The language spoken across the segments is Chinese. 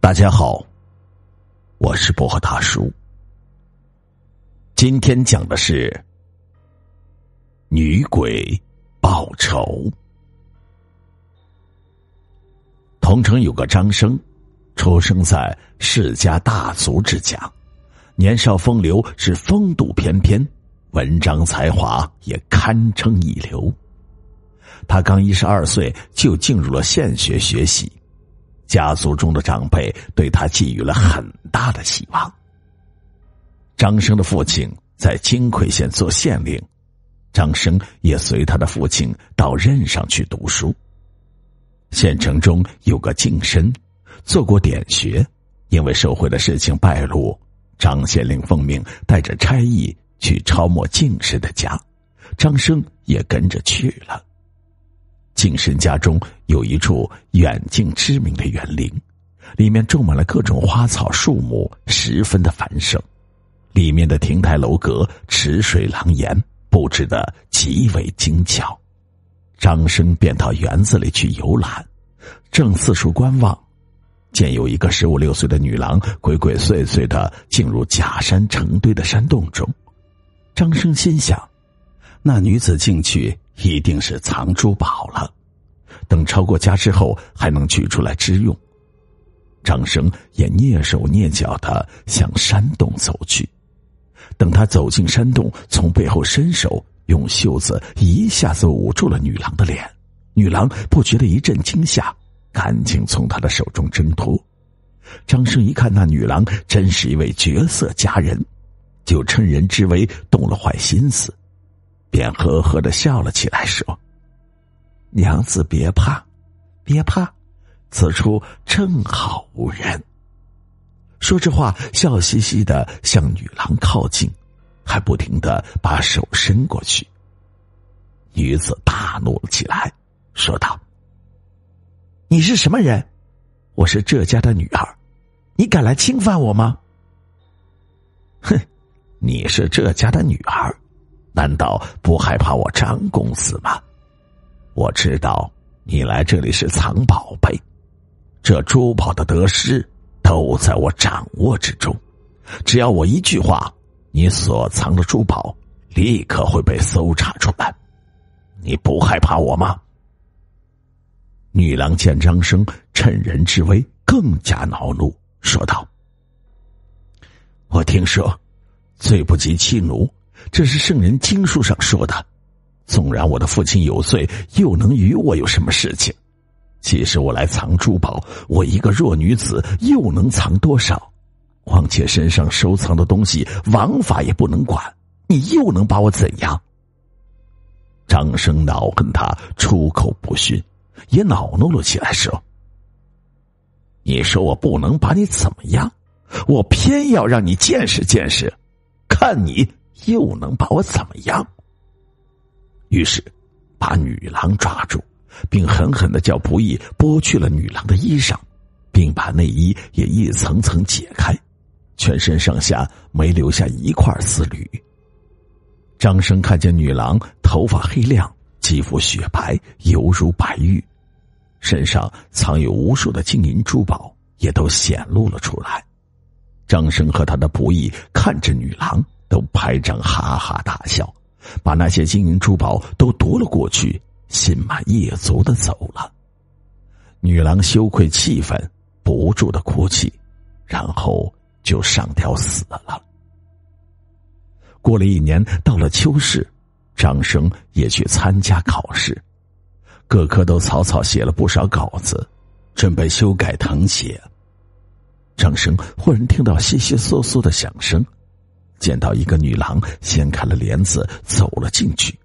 大家好，我是薄荷大叔。今天讲的是女鬼报仇。桐城有个张生，出生在世家大族之家，年少风流，是风度翩翩，文章才华也堪称一流。他刚一十二岁，就进入了县学学习。家族中的长辈对他寄予了很大的希望。张生的父亲在金匮县做县令，张生也随他的父亲到任上去读书。县城中有个净身，做过点学，因为受贿的事情败露，张县令奉命带着差役去抄没净身的家，张生也跟着去了。净身家中有一处远近知名的园林，里面种满了各种花草树木，十分的繁盛。里面的亭台楼阁、池水廊檐布置的极为精巧。张生便到园子里去游览，正四处观望，见有一个十五六岁的女郎鬼鬼祟祟的进入假山成堆的山洞中。张生心想，那女子进去。一定是藏珠宝了，等抄过家之后还能取出来支用。张生也蹑手蹑脚的向山洞走去，等他走进山洞，从背后伸手用袖子一下子捂住了女郎的脸。女郎不觉得一阵惊吓，赶紧从他的手中挣脱。张生一看那女郎真是一位绝色佳人，就趁人之危动了坏心思。便呵呵的笑了起来，说：“娘子别怕，别怕，此处正好无人。”说着话，笑嘻嘻的向女郎靠近，还不停的把手伸过去。女子大怒了起来，说道：“你是什么人？我是这家的女儿，你敢来侵犯我吗？”“哼，你是这家的女儿。”难道不害怕我张公子吗？我知道你来这里是藏宝贝，这珠宝的得失都在我掌握之中。只要我一句话，你所藏的珠宝立刻会被搜查出来。你不害怕我吗？女郎见张生趁人之危，更加恼怒，说道：“我听说，最不及妻奴。”这是圣人经书上说的，纵然我的父亲有罪，又能与我有什么事情？即使我来藏珠宝，我一个弱女子又能藏多少？况且身上收藏的东西，王法也不能管，你又能把我怎样？张生恼恨他出口不逊，也恼怒了起来，说：“你说我不能把你怎么样，我偏要让你见识见识，看你。”又能把我怎么样？于是，把女郎抓住，并狠狠的叫仆役剥去了女郎的衣裳，并把内衣也一层层解开，全身上下没留下一块丝缕。张生看见女郎头发黑亮，肌肤雪白，犹如白玉，身上藏有无数的金银珠宝，也都显露了出来。张生和他的仆役看着女郎。都拍掌哈哈大笑，把那些金银珠宝都夺了过去，心满意足的走了。女郎羞愧气愤，不住的哭泣，然后就上吊死了。过了一年，到了秋试，张生也去参加考试，各科都草草写了不少稿子，准备修改誊写。张生忽然听到悉悉窣窣的响声。见到一个女郎掀开了帘子走了进去，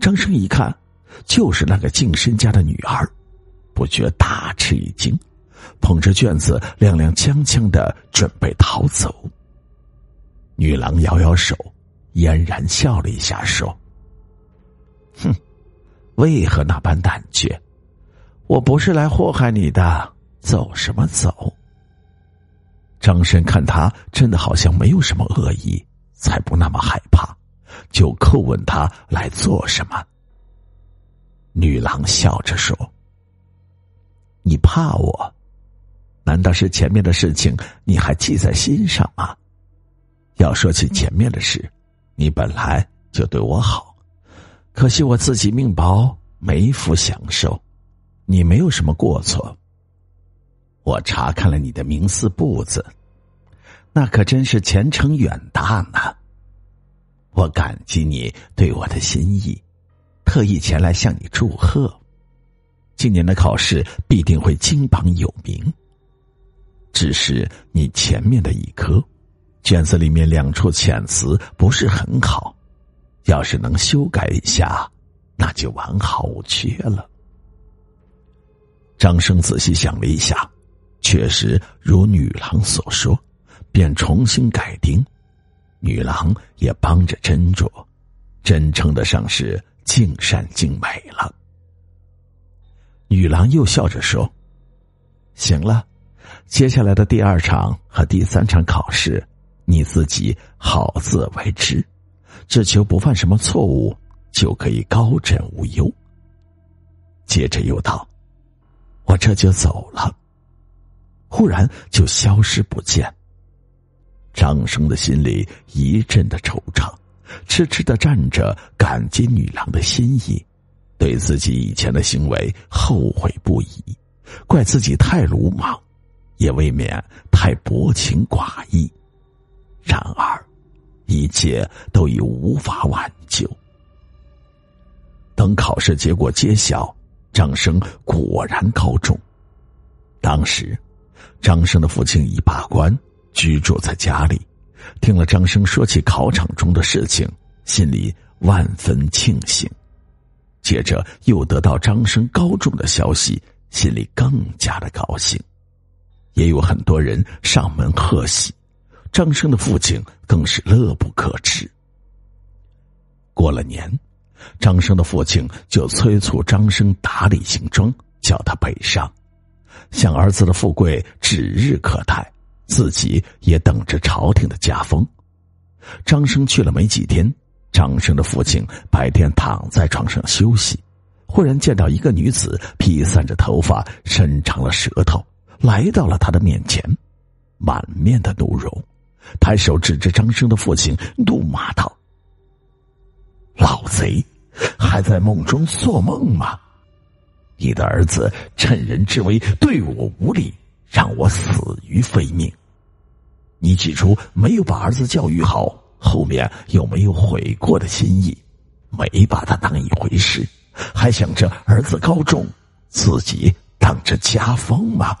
张生一看，就是那个净身家的女儿，不觉大吃一惊，捧着卷子踉踉跄跄的准备逃走。女郎摇摇手，嫣然笑了一下，说：“哼，为何那般胆怯？我不是来祸害你的，走什么走？”张生看他真的好像没有什么恶意，才不那么害怕，就叩问他来做什么。女郎笑着说：“你怕我？难道是前面的事情你还记在心上吗？要说起前面的事，你本来就对我好，可惜我自己命薄，没福享受。你没有什么过错。我查看了你的名字簿子，那可真是前程远大呢。我感激你对我的心意，特意前来向你祝贺。今年的考试必定会金榜有名。只是你前面的一科。卷子里面两处遣词不是很好，要是能修改一下，那就完好无缺了。张生仔细想了一下，确实如女郎所说，便重新改订。女郎也帮着斟酌，真称得上是尽善尽美了。女郎又笑着说：“行了，接下来的第二场和第三场考试。”你自己好自为之，只求不犯什么错误，就可以高枕无忧。接着又道：“我这就走了。”忽然就消失不见。张生的心里一阵的惆怅，痴痴的站着，感激女郎的心意，对自己以前的行为后悔不已，怪自己太鲁莽，也未免太薄情寡义。然而，一切都已无法挽救。等考试结果揭晓，张生果然高中。当时，张生的父亲已罢官，居住在家里，听了张生说起考场中的事情，心里万分庆幸。接着又得到张生高中的消息，心里更加的高兴。也有很多人上门贺喜。张生的父亲更是乐不可支。过了年，张生的父亲就催促张生打理行装，叫他北上，想儿子的富贵指日可待，自己也等着朝廷的加封。张生去了没几天，张生的父亲白天躺在床上休息，忽然见到一个女子披散着头发，伸长了舌头，来到了他的面前，满面的怒容。抬手指着张生的父亲，怒骂道：“老贼，还在梦中做梦吗？你的儿子趁人之危对我无礼，让我死于非命。你起初没有把儿子教育好，后面又没有悔过的心意，没把他当一回事，还想着儿子高中，自己当着家风吗？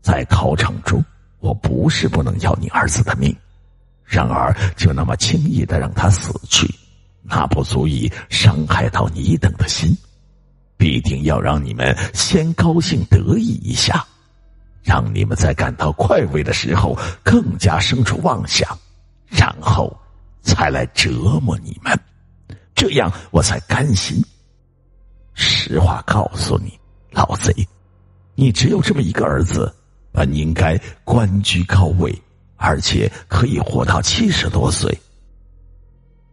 在考场中。”我不是不能要你儿子的命，然而就那么轻易的让他死去，那不足以伤害到你等的心，必定要让你们先高兴得意一下，让你们在感到快慰的时候更加生出妄想，然后才来折磨你们，这样我才甘心。实话告诉你，老贼，你只有这么一个儿子。本应该官居高位，而且可以活到七十多岁。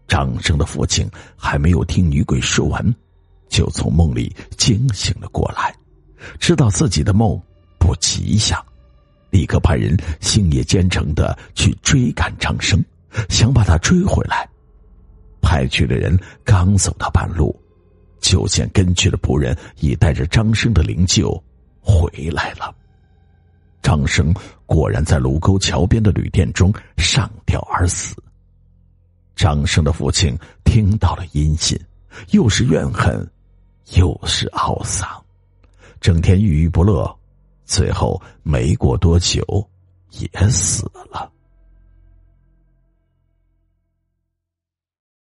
张生的父亲还没有听女鬼说完，就从梦里惊醒了过来，知道自己的梦不吉祥，立刻派人星夜兼程的去追赶张生，想把他追回来。派去的人刚走到半路，就见跟去的仆人已带着张生的灵柩回来了。张生果然在卢沟桥边的旅店中上吊而死。张生的父亲听到了音信，又是怨恨，又是懊丧，整天郁郁不乐，最后没过多久也死了。